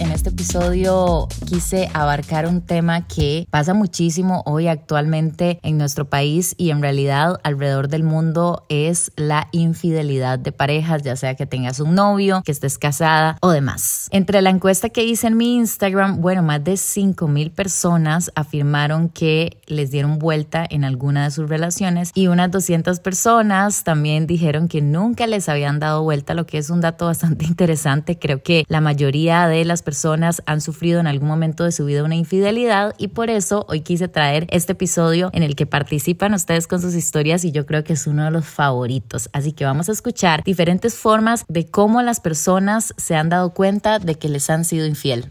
En este episodio quise abarcar un tema que pasa muchísimo hoy actualmente en nuestro país y en realidad alrededor del mundo es la infidelidad de parejas, ya sea que tengas un novio, que estés casada o demás. Entre la encuesta que hice en mi Instagram, bueno, más de 5 mil personas afirmaron que les dieron vuelta en alguna de sus relaciones y unas 200 personas también dijeron que nunca les habían dado vuelta, lo que es un dato bastante interesante. Creo que la mayoría de las personas han sufrido en algún momento de su vida una infidelidad y por eso hoy quise traer este episodio en el que participan ustedes con sus historias y yo creo que es uno de los favoritos. Así que vamos a escuchar diferentes formas de cómo las personas se han dado cuenta de que les han sido infiel.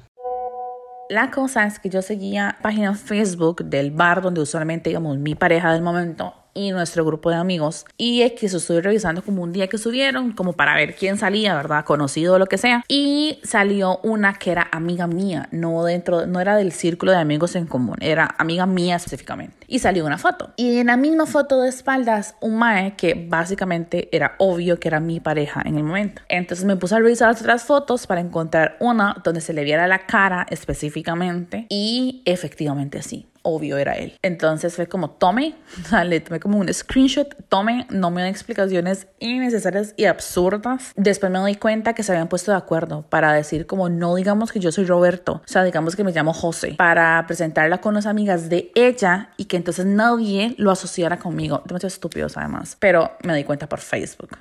La cosa es que yo seguía página Facebook del bar donde usualmente, digamos, mi pareja del momento y nuestro grupo de amigos. Y eso estuve revisando como un día que subieron, como para ver quién salía, ¿verdad? Conocido o lo que sea. Y salió una que era amiga mía, no dentro, no era del círculo de amigos en común, era amiga mía específicamente. Y salió una foto. Y en la misma foto de espaldas, un mae que básicamente era obvio que era mi pareja en el momento. Entonces me puse a revisar otras fotos para encontrar una donde se le viera la cara específicamente. Y efectivamente sí obvio era él. Entonces fue como, tome, le tomé como un screenshot, tome, no me dan explicaciones innecesarias y absurdas. Después me doy cuenta que se habían puesto de acuerdo para decir como, no digamos que yo soy Roberto, o sea, digamos que me llamo José, para presentarla con las amigas de ella y que entonces nadie lo asociara conmigo. Demasiado estúpidos además, pero me di cuenta por Facebook.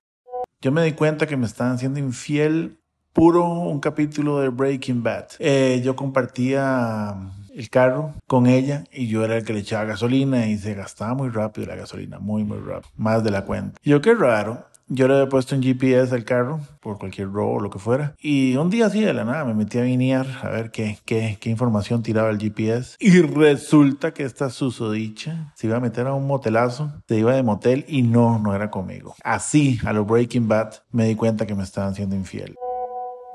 Yo me di cuenta que me estaban siendo infiel puro un capítulo de Breaking Bad. Eh, yo compartía el carro con ella y yo era el que le echaba gasolina y se gastaba muy rápido la gasolina, muy, muy rápido, más de la cuenta. yo qué raro. Yo le había puesto un GPS al carro por cualquier robo o lo que fuera. Y un día así de la nada me metí a vinear a ver qué, qué, qué información tiraba el GPS. Y resulta que esta susodicha se iba a meter a un motelazo, se iba de motel y no, no era conmigo. Así, a lo Breaking Bad, me di cuenta que me estaban siendo infiel.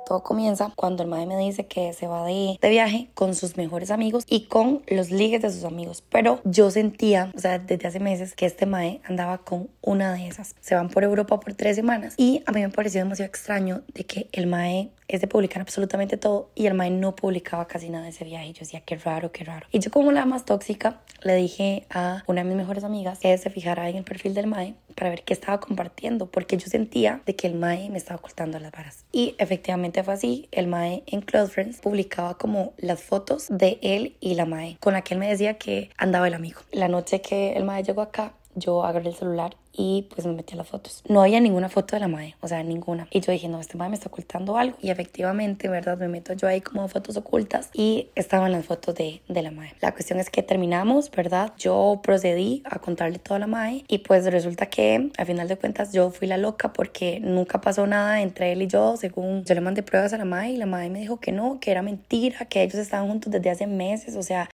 Todo comienza cuando el mae me dice que se va de, de, viaje con sus mejores amigos y con los ligues de sus amigos. Pero yo sentía, o sea, desde hace meses que este mae andaba con una de esas. Se van por Europa por tres semanas y a mí me pareció demasiado extraño de que el mae es de publicar absolutamente todo y el mae no publicaba casi nada de ese viaje. Yo decía, qué raro, qué raro. Y yo como la más tóxica le dije a una de mis mejores amigas que se fijara en el perfil del mae para ver qué estaba compartiendo, porque yo sentía de que el Mae me estaba ocultando las varas. Y efectivamente fue así, el Mae en Close Friends publicaba como las fotos de él y la Mae, con la que él me decía que andaba el amigo. La noche que el Mae llegó acá, yo agarré el celular y pues me metí a las fotos. No había ninguna foto de la madre, o sea, ninguna. Y yo dije, no, este madre me está ocultando algo. Y efectivamente, ¿verdad? Me meto yo ahí como fotos ocultas y estaban las fotos de, de la madre. La cuestión es que terminamos, ¿verdad? Yo procedí a contarle toda la madre y pues resulta que al final de cuentas yo fui la loca porque nunca pasó nada entre él y yo, según yo le mandé pruebas a la madre y la madre me dijo que no, que era mentira, que ellos estaban juntos desde hace meses, o sea,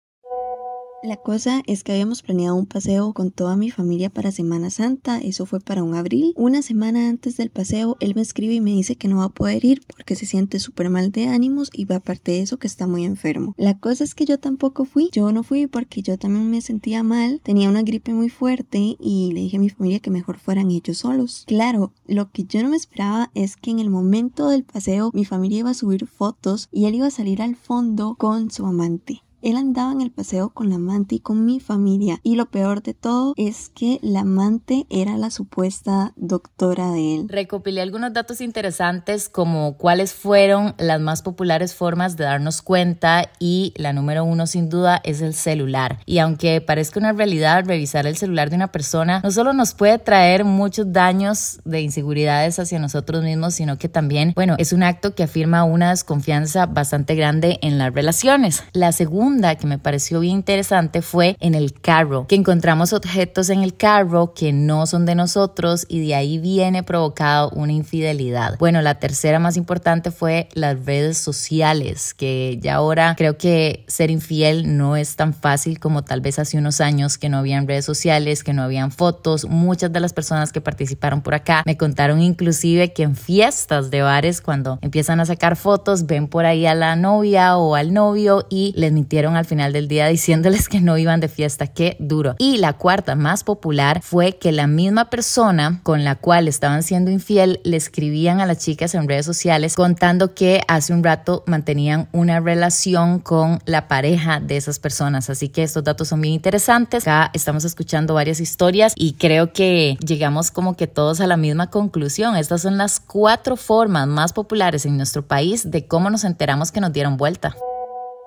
la cosa es que habíamos planeado un paseo con toda mi familia para Semana Santa, eso fue para un abril. Una semana antes del paseo, él me escribe y me dice que no va a poder ir porque se siente súper mal de ánimos y aparte de eso que está muy enfermo. La cosa es que yo tampoco fui, yo no fui porque yo también me sentía mal, tenía una gripe muy fuerte y le dije a mi familia que mejor fueran ellos solos. Claro, lo que yo no me esperaba es que en el momento del paseo mi familia iba a subir fotos y él iba a salir al fondo con su amante. Él andaba en el paseo con la amante y con mi familia y lo peor de todo es que la amante era la supuesta doctora de él. Recopilé algunos datos interesantes como cuáles fueron las más populares formas de darnos cuenta y la número uno sin duda es el celular. Y aunque parezca una realidad, revisar el celular de una persona no solo nos puede traer muchos daños de inseguridades hacia nosotros mismos, sino que también, bueno, es un acto que afirma una desconfianza bastante grande en las relaciones. La segunda que me pareció bien interesante fue en el carro, que encontramos objetos en el carro que no son de nosotros y de ahí viene provocado una infidelidad. Bueno, la tercera más importante fue las redes sociales, que ya ahora creo que ser infiel no es tan fácil como tal vez hace unos años que no habían redes sociales, que no habían fotos. Muchas de las personas que participaron por acá me contaron inclusive que en fiestas de bares cuando empiezan a sacar fotos ven por ahí a la novia o al novio y les mintieron al final del día diciéndoles que no iban de fiesta. Qué duro. Y la cuarta, más popular, fue que la misma persona con la cual estaban siendo infiel le escribían a las chicas en redes sociales contando que hace un rato mantenían una relación con la pareja de esas personas. Así que estos datos son bien interesantes. Acá estamos escuchando varias historias y creo que llegamos como que todos a la misma conclusión. Estas son las cuatro formas más populares en nuestro país de cómo nos enteramos que nos dieron vuelta.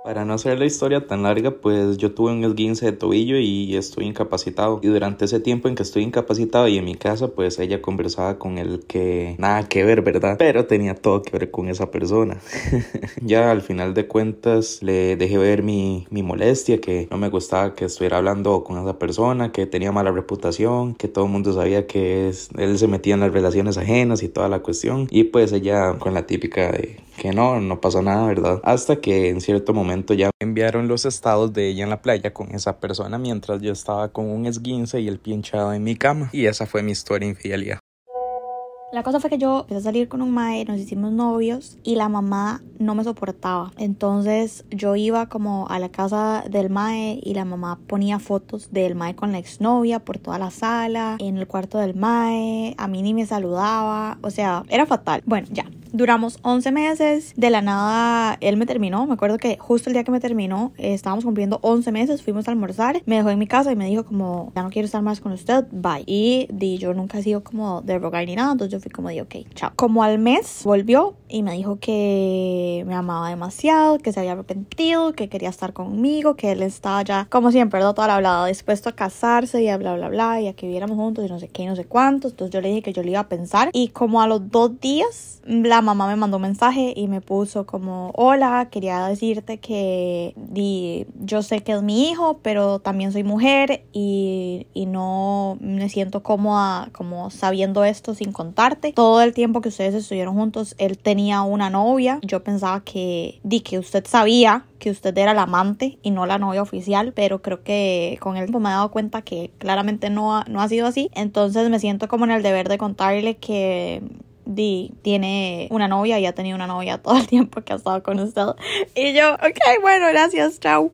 Para no hacer la historia tan larga, pues yo tuve un esguince de tobillo y estoy incapacitado. Y durante ese tiempo en que estoy incapacitado y en mi casa, pues ella conversaba con el que nada que ver, ¿verdad? Pero tenía todo que ver con esa persona. ya al final de cuentas le dejé ver mi, mi molestia, que no me gustaba que estuviera hablando con esa persona, que tenía mala reputación, que todo el mundo sabía que él se metía en las relaciones ajenas y toda la cuestión. Y pues ella con la típica de que no, no pasó nada, ¿verdad? Hasta que en cierto momento ya enviaron los estados de ella en la playa con esa persona mientras yo estaba con un esguince y el pinchado en mi cama. Y esa fue mi historia infidelidad. La cosa fue que yo empecé a salir con un mae, nos hicimos novios y la mamá no me soportaba. Entonces yo iba como a la casa del mae y la mamá ponía fotos del mae con la exnovia por toda la sala, en el cuarto del mae, a mí ni me saludaba, o sea, era fatal. Bueno, ya, Duramos 11 meses, de la nada él me terminó, me acuerdo que justo el día que me terminó eh, estábamos cumpliendo 11 meses, fuimos a almorzar, me dejó en mi casa y me dijo como, ya no quiero estar más con usted, bye. Y di, yo nunca he sido como de rogar ni nada, entonces yo fui como de, ok, chao. Como al mes volvió y me dijo que me amaba demasiado, que se había arrepentido, que quería estar conmigo, que él estaba ya, como siempre, ¿verdad? Toda la hablada, dispuesto a casarse y a bla, bla, bla, y a que viviéramos juntos y no sé qué y no sé cuántos. Entonces yo le dije que yo le iba a pensar y como a los dos días, la mamá me mandó mensaje y me puso como, hola, quería decirte que di, yo sé que es mi hijo, pero también soy mujer y, y no me siento cómoda como sabiendo esto sin contarte. Todo el tiempo que ustedes estuvieron juntos, él tenía una novia. Yo pensaba que di que usted sabía que usted era la amante y no la novia oficial, pero creo que con el tiempo me he dado cuenta que claramente no ha, no ha sido así. Entonces me siento como en el deber de contarle que Di tiene una novia y ha tenido una novia todo el tiempo que ha estado con usted. Y yo, ok, bueno, gracias, chao.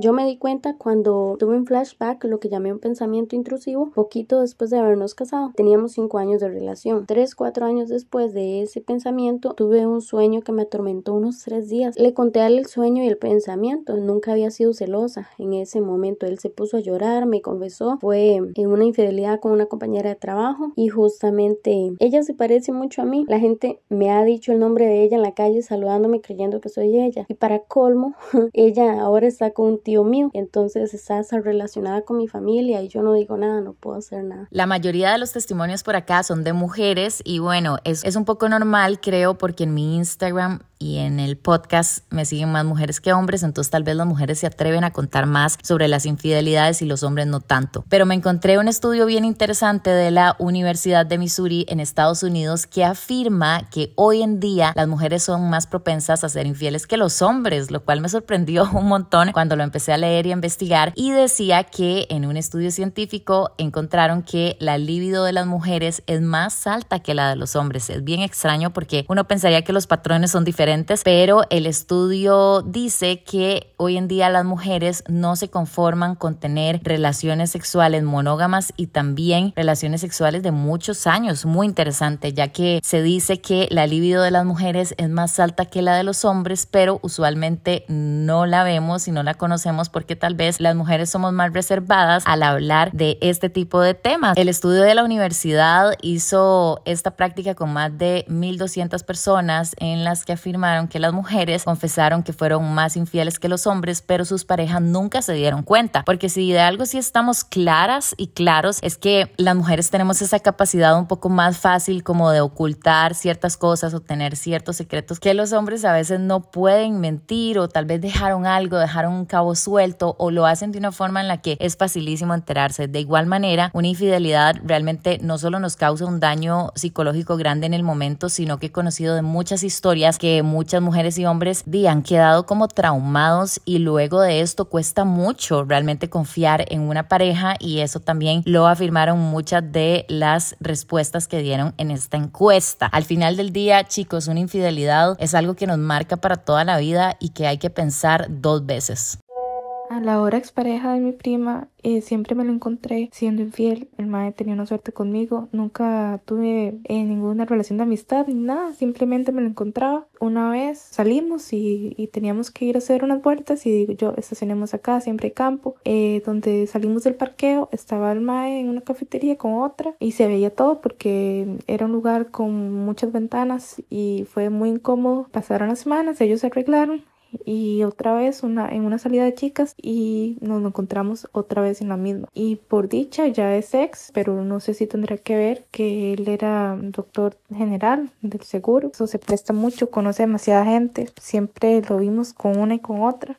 Yo me di cuenta cuando tuve un flashback, lo que llamé un pensamiento intrusivo, poquito después de habernos casado. Teníamos cinco años de relación. Tres, cuatro años después de ese pensamiento, tuve un sueño que me atormentó unos tres días. Le conté a él el sueño y el pensamiento. Nunca había sido celosa. En ese momento él se puso a llorar, me confesó. Fue en una infidelidad con una compañera de trabajo y justamente ella se parece mucho a mí. La gente me ha dicho el nombre de ella en la calle saludándome creyendo que soy ella. Y para colmo, ella ahora está con un mío, entonces está relacionada con mi familia y yo no digo nada, no puedo hacer nada. La mayoría de los testimonios por acá son de mujeres y bueno, es un poco normal creo porque en mi Instagram y en el podcast me siguen más mujeres que hombres, entonces tal vez las mujeres se atreven a contar más sobre las infidelidades y los hombres no tanto. Pero me encontré un estudio bien interesante de la Universidad de Missouri en Estados Unidos que afirma que hoy en día las mujeres son más propensas a ser infieles que los hombres, lo cual me sorprendió un montón cuando lo empecé a leer y a investigar y decía que en un estudio científico encontraron que la libido de las mujeres es más alta que la de los hombres. Es bien extraño porque uno pensaría que los patrones son diferentes pero el estudio dice que hoy en día las mujeres no se conforman con tener relaciones sexuales monógamas y también relaciones sexuales de muchos años. Muy interesante, ya que se dice que la libido de las mujeres es más alta que la de los hombres, pero usualmente no la vemos y no la conocemos porque tal vez las mujeres somos más reservadas al hablar de este tipo de temas. El estudio de la universidad hizo esta práctica con más de 1.200 personas en las que que las mujeres confesaron que fueron más infieles que los hombres, pero sus parejas nunca se dieron cuenta. Porque si de algo sí estamos claras y claros, es que las mujeres tenemos esa capacidad un poco más fácil como de ocultar ciertas cosas o tener ciertos secretos que los hombres a veces no pueden mentir o tal vez dejaron algo, dejaron un cabo suelto o lo hacen de una forma en la que es facilísimo enterarse. De igual manera, una infidelidad realmente no solo nos causa un daño psicológico grande en el momento, sino que he conocido de muchas historias que muchas mujeres y hombres han quedado como traumados y luego de esto cuesta mucho realmente confiar en una pareja y eso también lo afirmaron muchas de las respuestas que dieron en esta encuesta. Al final del día, chicos, una infidelidad es algo que nos marca para toda la vida y que hay que pensar dos veces. A la hora expareja de mi prima, eh, siempre me lo encontré siendo infiel. El mae tenía una suerte conmigo. Nunca tuve eh, ninguna relación de amistad ni nada. Simplemente me lo encontraba. Una vez salimos y, teníamos que ir a hacer unas vueltas y digo yo, estacionemos acá, siempre hay campo. Eh, donde salimos del parqueo estaba el mae en una cafetería con otra y se veía todo porque era un lugar con muchas ventanas y fue muy incómodo. Pasaron las semanas, ellos se arreglaron y otra vez una, en una salida de chicas y nos encontramos otra vez en la misma. Y por dicha ya es ex, pero no sé si tendrá que ver que él era doctor general del seguro. Eso se presta mucho, conoce demasiada gente, siempre lo vimos con una y con otra.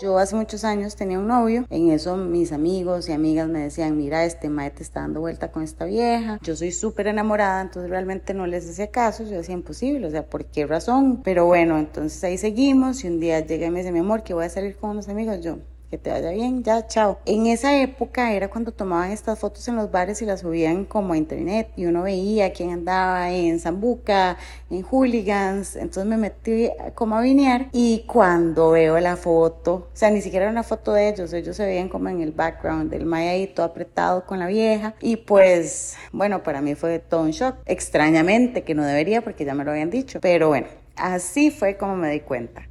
Yo hace muchos años tenía un novio, en eso mis amigos y amigas me decían, mira, este mae te está dando vuelta con esta vieja, yo soy súper enamorada, entonces realmente no les hacía caso, yo decía imposible, o sea, ¿por qué razón? Pero bueno, entonces ahí seguimos y un día llega y me dice, mi amor, que voy a salir con unos amigos, yo, que te vaya bien, ya, chao. En esa época era cuando tomaban estas fotos en los bares y las subían como a internet y uno veía quién andaba en Zambuca, en Hooligans, entonces me metí como a vinear y cuando veo la foto, o sea, ni siquiera era una foto de ellos, ellos se veían como en el background del Maya apretado con la vieja y pues, bueno, para mí fue todo un shock, extrañamente, que no debería porque ya me lo habían dicho, pero bueno, así fue como me di cuenta.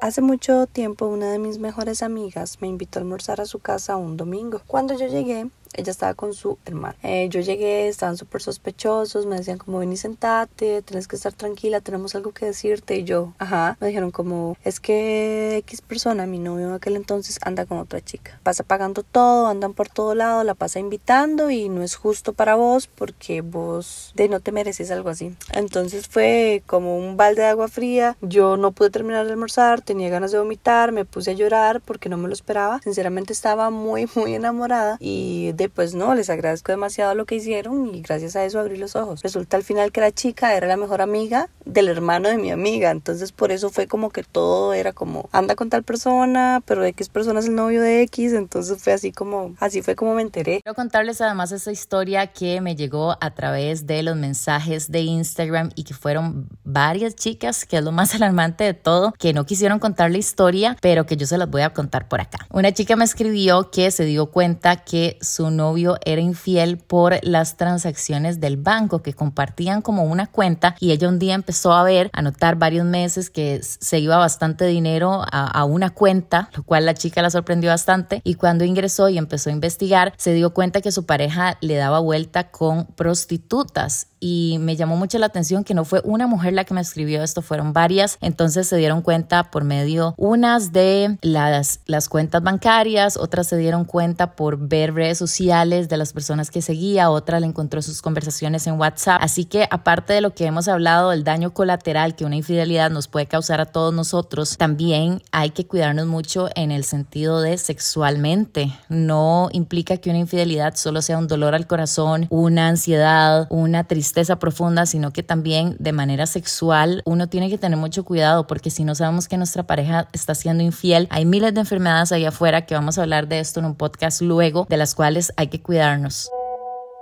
Hace mucho tiempo una de mis mejores amigas me invitó a almorzar a su casa un domingo. Cuando yo llegué, ella estaba con su hermano. Eh, yo llegué, estaban súper sospechosos, me decían como ven y sentate, tienes que estar tranquila, tenemos algo que decirte. Y yo, ajá, me dijeron como, es que X persona, mi novio en aquel entonces, anda con otra chica. Pasa pagando todo, andan por todo lado, la pasa invitando y no es justo para vos porque vos de no te mereces algo así. Entonces fue como un balde de agua fría. Yo no pude terminar de almorzar, tenía ganas de vomitar, me puse a llorar porque no me lo esperaba. Sinceramente estaba muy, muy enamorada y pues no, les agradezco demasiado lo que hicieron y gracias a eso abrí los ojos. Resulta al final que la chica era la mejor amiga del hermano de mi amiga, entonces por eso fue como que todo era como anda con tal persona, pero X persona es el novio de X, entonces fue así como, así fue como me enteré. Quiero contarles además esa historia que me llegó a través de los mensajes de Instagram y que fueron varias chicas, que es lo más alarmante de todo, que no quisieron contar la historia, pero que yo se las voy a contar por acá. Una chica me escribió que se dio cuenta que su novio era infiel por las transacciones del banco que compartían como una cuenta y ella un día empezó a ver, a notar varios meses que se iba bastante dinero a, a una cuenta, lo cual la chica la sorprendió bastante y cuando ingresó y empezó a investigar se dio cuenta que su pareja le daba vuelta con prostitutas y me llamó mucho la atención que no fue una mujer la que me escribió esto, fueron varias. Entonces se dieron cuenta por medio unas de las, las cuentas bancarias, otras se dieron cuenta por ver redes sociales de las personas que seguía, otra le encontró sus conversaciones en WhatsApp. Así que aparte de lo que hemos hablado del daño colateral que una infidelidad nos puede causar a todos nosotros, también hay que cuidarnos mucho en el sentido de sexualmente. No implica que una infidelidad solo sea un dolor al corazón, una ansiedad, una tristeza tristeza profunda, sino que también de manera sexual uno tiene que tener mucho cuidado porque si no sabemos que nuestra pareja está siendo infiel, hay miles de enfermedades allá afuera que vamos a hablar de esto en un podcast luego, de las cuales hay que cuidarnos.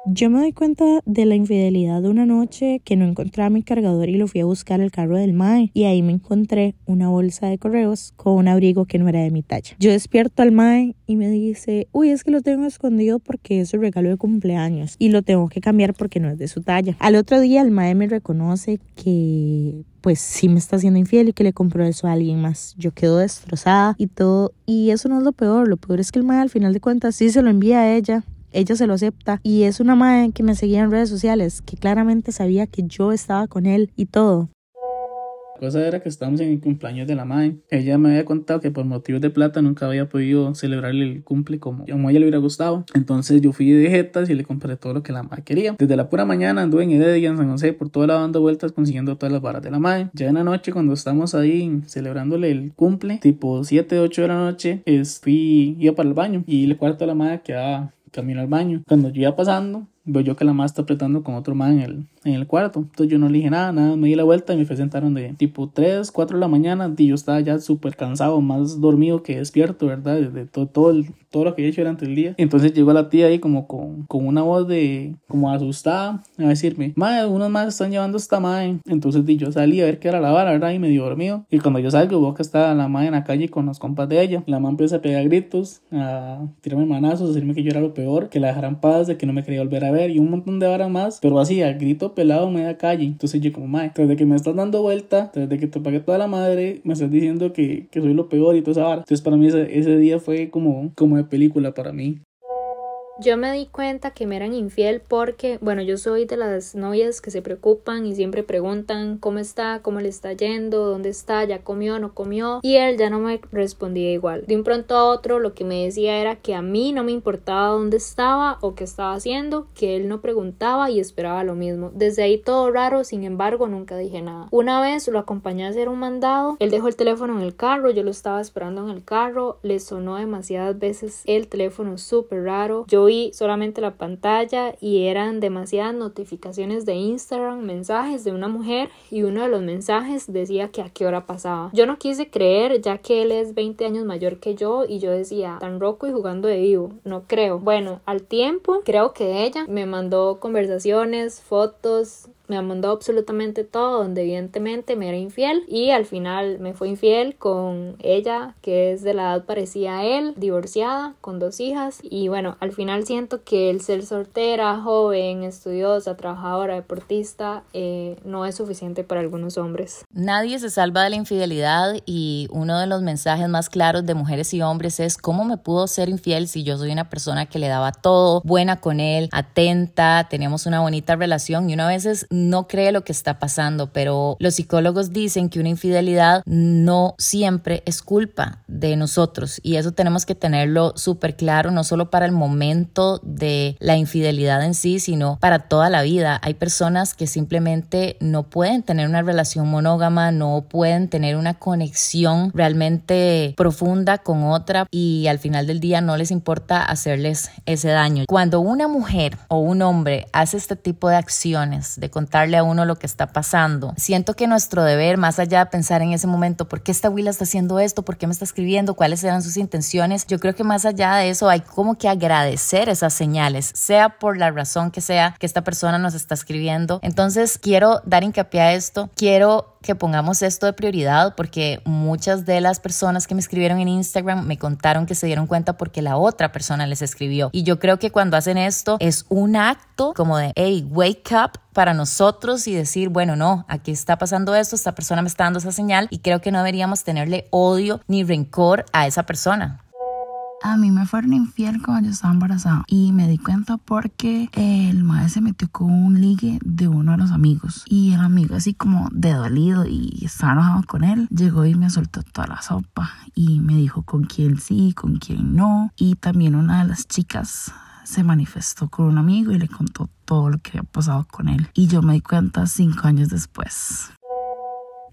Yo me doy cuenta de la infidelidad de una noche que no encontraba mi cargador y lo fui a buscar al carro del MAE y ahí me encontré una bolsa de correos con un abrigo que no era de mi talla. Yo despierto al MAE y me dice, uy, es que lo tengo escondido porque es su regalo de cumpleaños y lo tengo que cambiar porque no es de su talla. Al otro día el MAE me reconoce que pues sí me está haciendo infiel y que le compró eso a alguien más. Yo quedo destrozada y todo. Y eso no es lo peor. Lo peor es que el mae al final de cuentas sí se lo envía a ella ella se lo acepta y es una madre que me seguía en redes sociales, que claramente sabía que yo estaba con él y todo. La cosa era que estábamos en el cumpleaños de la madre. Ella me había contado que por motivos de plata nunca había podido celebrarle el cumple como, a ella le hubiera gustado. Entonces yo fui de jetas y le compré todo lo que la madre quería. Desde la pura mañana anduve en Heredia, en San José, por toda la dando vueltas consiguiendo todas las varas de la madre. Ya en la noche, cuando estamos ahí celebrándole el cumple, tipo 7, 8 de la noche, fui, iba para el baño y el cuarto de la madre quedaba camino al baño. Cuando yo iba pasando, veo yo que la madre está apretando con otro man en el, en el cuarto. Entonces yo no le dije nada, nada, me di la vuelta y me presentaron de tipo 3, 4 de la mañana y yo estaba ya súper cansado, más dormido que despierto, ¿verdad? De, todo, todo, todo lo que he hecho durante el día. Entonces llegó la tía ahí como con, con una voz de como asustada a decirme, madre, unos más están llevando esta madre. Entonces yo salí a ver qué era la vara, ¿verdad? Y medio dormido. Y cuando yo salgo, veo que está la madre en la calle con los compas de ella. La mamá empieza a pegar gritos, a tirarme manazos, a decirme que yo era lo peor, que la dejaran paz, de que no me quería volver a ver y un montón de varas más, pero así, a grito pelado en media calle. Entonces yo como, madre, desde que me estás dando vuelta, desde que te pagué toda la madre, me estás diciendo que, que soy lo peor y toda esa vara. Entonces para mí ese, ese día fue como, como de película para mí. Yo me di cuenta que me eran infiel porque, bueno, yo soy de las novias que se preocupan y siempre preguntan cómo está, cómo le está yendo, dónde está, ya comió, no comió. Y él ya no me respondía igual. De un pronto a otro lo que me decía era que a mí no me importaba dónde estaba o qué estaba haciendo, que él no preguntaba y esperaba lo mismo. Desde ahí todo raro, sin embargo, nunca dije nada. Una vez lo acompañé a hacer un mandado, él dejó el teléfono en el carro, yo lo estaba esperando en el carro, le sonó demasiadas veces el teléfono súper raro. Yo vi solamente la pantalla y eran demasiadas notificaciones de Instagram, mensajes de una mujer y uno de los mensajes decía que a qué hora pasaba. Yo no quise creer ya que él es 20 años mayor que yo y yo decía tan roco y jugando de vivo, no creo. Bueno, al tiempo creo que ella me mandó conversaciones, fotos, me mandó absolutamente todo, donde evidentemente me era infiel y al final me fue infiel con ella, que es de la edad parecida a él, divorciada, con dos hijas y bueno, al final siento que el ser soltera, joven, estudiosa, trabajadora, deportista, eh, no es suficiente para algunos hombres. Nadie se salva de la infidelidad y uno de los mensajes más claros de mujeres y hombres es cómo me pudo ser infiel si yo soy una persona que le daba todo, buena con él, atenta, teníamos una bonita relación y una vez veces no cree lo que está pasando, pero los psicólogos dicen que una infidelidad no siempre es culpa de nosotros y eso tenemos que tenerlo súper claro, no solo para el momento de la infidelidad en sí, sino para toda la vida. Hay personas que simplemente no pueden tener una relación monógama, no pueden tener una conexión realmente profunda con otra y al final del día no les importa hacerles ese daño. Cuando una mujer o un hombre hace este tipo de acciones, de contarle a uno lo que está pasando. Siento que nuestro deber, más allá de pensar en ese momento, ¿por qué esta Willa está haciendo esto? ¿Por qué me está escribiendo? ¿Cuáles eran sus intenciones? Yo creo que más allá de eso hay como que agradecer esas señales, sea por la razón que sea que esta persona nos está escribiendo. Entonces quiero dar hincapié a esto, quiero que pongamos esto de prioridad porque muchas de las personas que me escribieron en Instagram me contaron que se dieron cuenta porque la otra persona les escribió. Y yo creo que cuando hacen esto es un acto como de, hey, wake up para nosotros y decir, bueno, no, aquí está pasando esto, esta persona me está dando esa señal y creo que no deberíamos tenerle odio ni rencor a esa persona. A mí me fueron infiel cuando yo estaba embarazada y me di cuenta porque el madre se metió con un ligue de uno de los amigos y el amigo así como de dolido y estaba enojado con él, llegó y me soltó toda la sopa y me dijo con quién sí, con quién no y también una de las chicas se manifestó con un amigo y le contó todo lo que había pasado con él y yo me di cuenta cinco años después.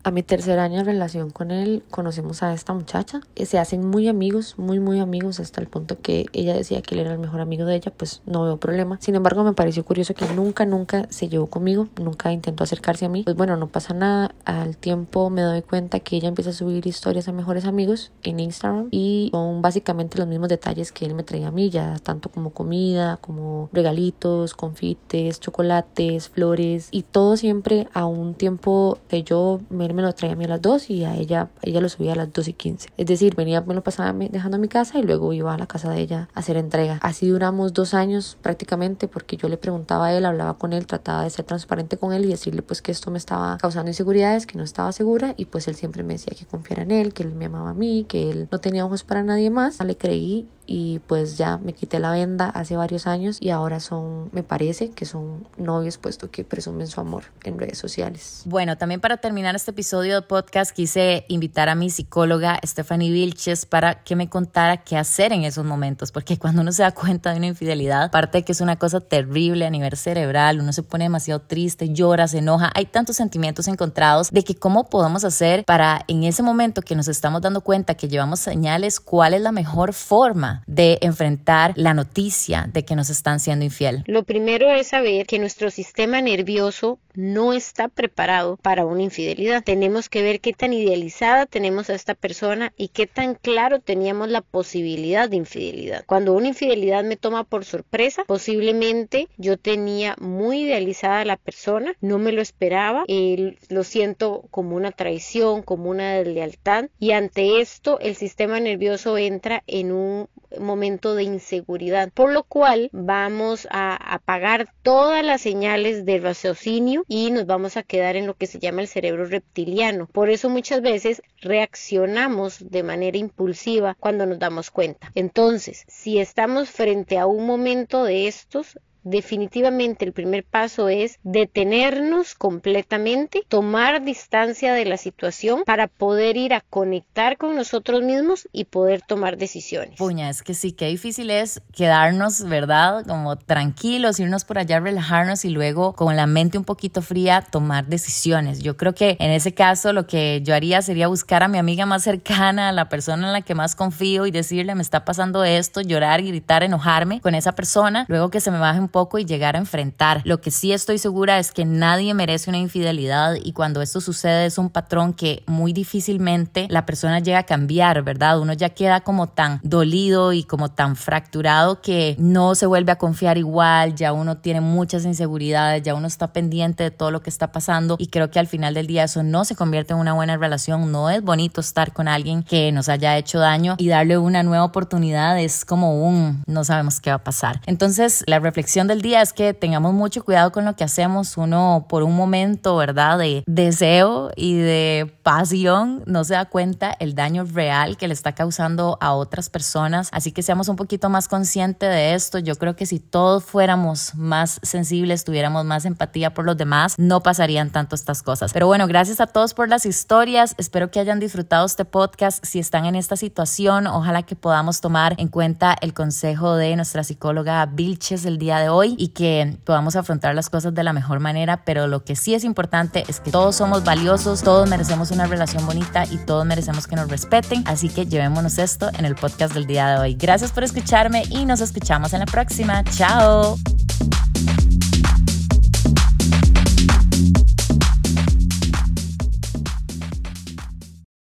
A mi tercer año de relación con él conocimos a esta muchacha. Se hacen muy amigos, muy muy amigos hasta el punto que ella decía que él era el mejor amigo de ella, pues no veo problema. Sin embargo, me pareció curioso que nunca, nunca se llevó conmigo, nunca intentó acercarse a mí. Pues bueno, no pasa nada. Al tiempo me doy cuenta que ella empieza a subir historias a mejores amigos en Instagram y son básicamente los mismos detalles que él me traía a mí, ya tanto como comida, como regalitos, confites, chocolates, flores y todo siempre a un tiempo que yo me me lo traía a mí a las 2 y a ella, ella lo subía a las 2 y 15. Es decir, venía, me lo pasaba dejando a mi casa y luego iba a la casa de ella a hacer entrega. Así duramos dos años prácticamente porque yo le preguntaba a él, hablaba con él, trataba de ser transparente con él y decirle pues que esto me estaba causando inseguridades, que no estaba segura y pues él siempre me decía que confiara en él, que él me amaba a mí, que él no tenía ojos para nadie más. Le creí y pues ya me quité la venda hace varios años y ahora son, me parece que son novios puesto que presumen su amor en redes sociales. Bueno, también para terminar este episodio de podcast quise invitar a mi psicóloga Stephanie Vilches para que me contara qué hacer en esos momentos, porque cuando uno se da cuenta de una infidelidad, aparte de que es una cosa terrible a nivel cerebral, uno se pone demasiado triste, llora, se enoja, hay tantos sentimientos encontrados de que cómo podemos hacer para en ese momento que nos estamos dando cuenta que llevamos señales, cuál es la mejor forma de enfrentar la noticia de que nos están siendo infiel? Lo primero es saber que nuestro sistema nervioso no está preparado para una infidelidad. Tenemos que ver qué tan idealizada tenemos a esta persona y qué tan claro teníamos la posibilidad de infidelidad. Cuando una infidelidad me toma por sorpresa, posiblemente yo tenía muy idealizada a la persona, no me lo esperaba, eh, lo siento como una traición, como una deslealtad y ante esto el sistema nervioso entra en un momento de inseguridad, por lo cual vamos a apagar todas las señales de raciocinio y nos vamos a quedar en lo que se llama el cerebro reptiliano. Por eso muchas veces reaccionamos de manera impulsiva cuando nos damos cuenta. Entonces, si estamos frente a un momento de estos, definitivamente el primer paso es detenernos completamente, tomar distancia de la situación para poder ir a conectar con nosotros mismos y poder tomar decisiones. Puña, es que sí, qué difícil es quedarnos, ¿verdad? Como tranquilos, irnos por allá, relajarnos y luego con la mente un poquito fría tomar decisiones. Yo creo que en ese caso lo que yo haría sería buscar a mi amiga más cercana, a la persona en la que más confío y decirle, me está pasando esto, llorar, gritar, enojarme con esa persona, luego que se me baje un poco y llegar a enfrentar. Lo que sí estoy segura es que nadie merece una infidelidad y cuando esto sucede es un patrón que muy difícilmente la persona llega a cambiar, ¿verdad? Uno ya queda como tan dolido y como tan fracturado que no se vuelve a confiar igual, ya uno tiene muchas inseguridades, ya uno está pendiente de todo lo que está pasando y creo que al final del día eso no se convierte en una buena relación, no es bonito estar con alguien que nos haya hecho daño y darle una nueva oportunidad es como un no sabemos qué va a pasar. Entonces la reflexión del día es que tengamos mucho cuidado con lo que hacemos. Uno por un momento, ¿verdad? De deseo y de pasión no se da cuenta el daño real que le está causando a otras personas. Así que seamos un poquito más conscientes de esto. Yo creo que si todos fuéramos más sensibles, tuviéramos más empatía por los demás, no pasarían tanto estas cosas. Pero bueno, gracias a todos por las historias. Espero que hayan disfrutado este podcast. Si están en esta situación, ojalá que podamos tomar en cuenta el consejo de nuestra psicóloga Vilches el día de hoy y que podamos afrontar las cosas de la mejor manera, pero lo que sí es importante es que todos somos valiosos, todos merecemos una relación bonita y todos merecemos que nos respeten, así que llevémonos esto en el podcast del día de hoy. Gracias por escucharme y nos escuchamos en la próxima. Chao.